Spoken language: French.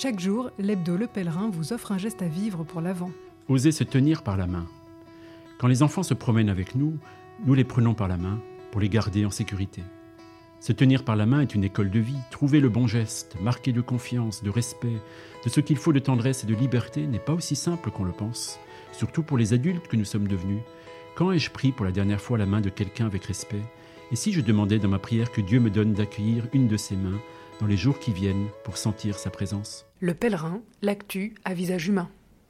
Chaque jour, l'hebdo Le Pèlerin vous offre un geste à vivre pour l'avant. Osez se tenir par la main. Quand les enfants se promènent avec nous, nous les prenons par la main pour les garder en sécurité. Se tenir par la main est une école de vie. Trouver le bon geste, marqué de confiance, de respect, de ce qu'il faut de tendresse et de liberté n'est pas aussi simple qu'on le pense, surtout pour les adultes que nous sommes devenus. Quand ai-je pris pour la dernière fois la main de quelqu'un avec respect? Et si je demandais dans ma prière que Dieu me donne d'accueillir une de ses mains dans les jours qui viennent pour sentir sa présence Le pèlerin, l'actu à visage humain.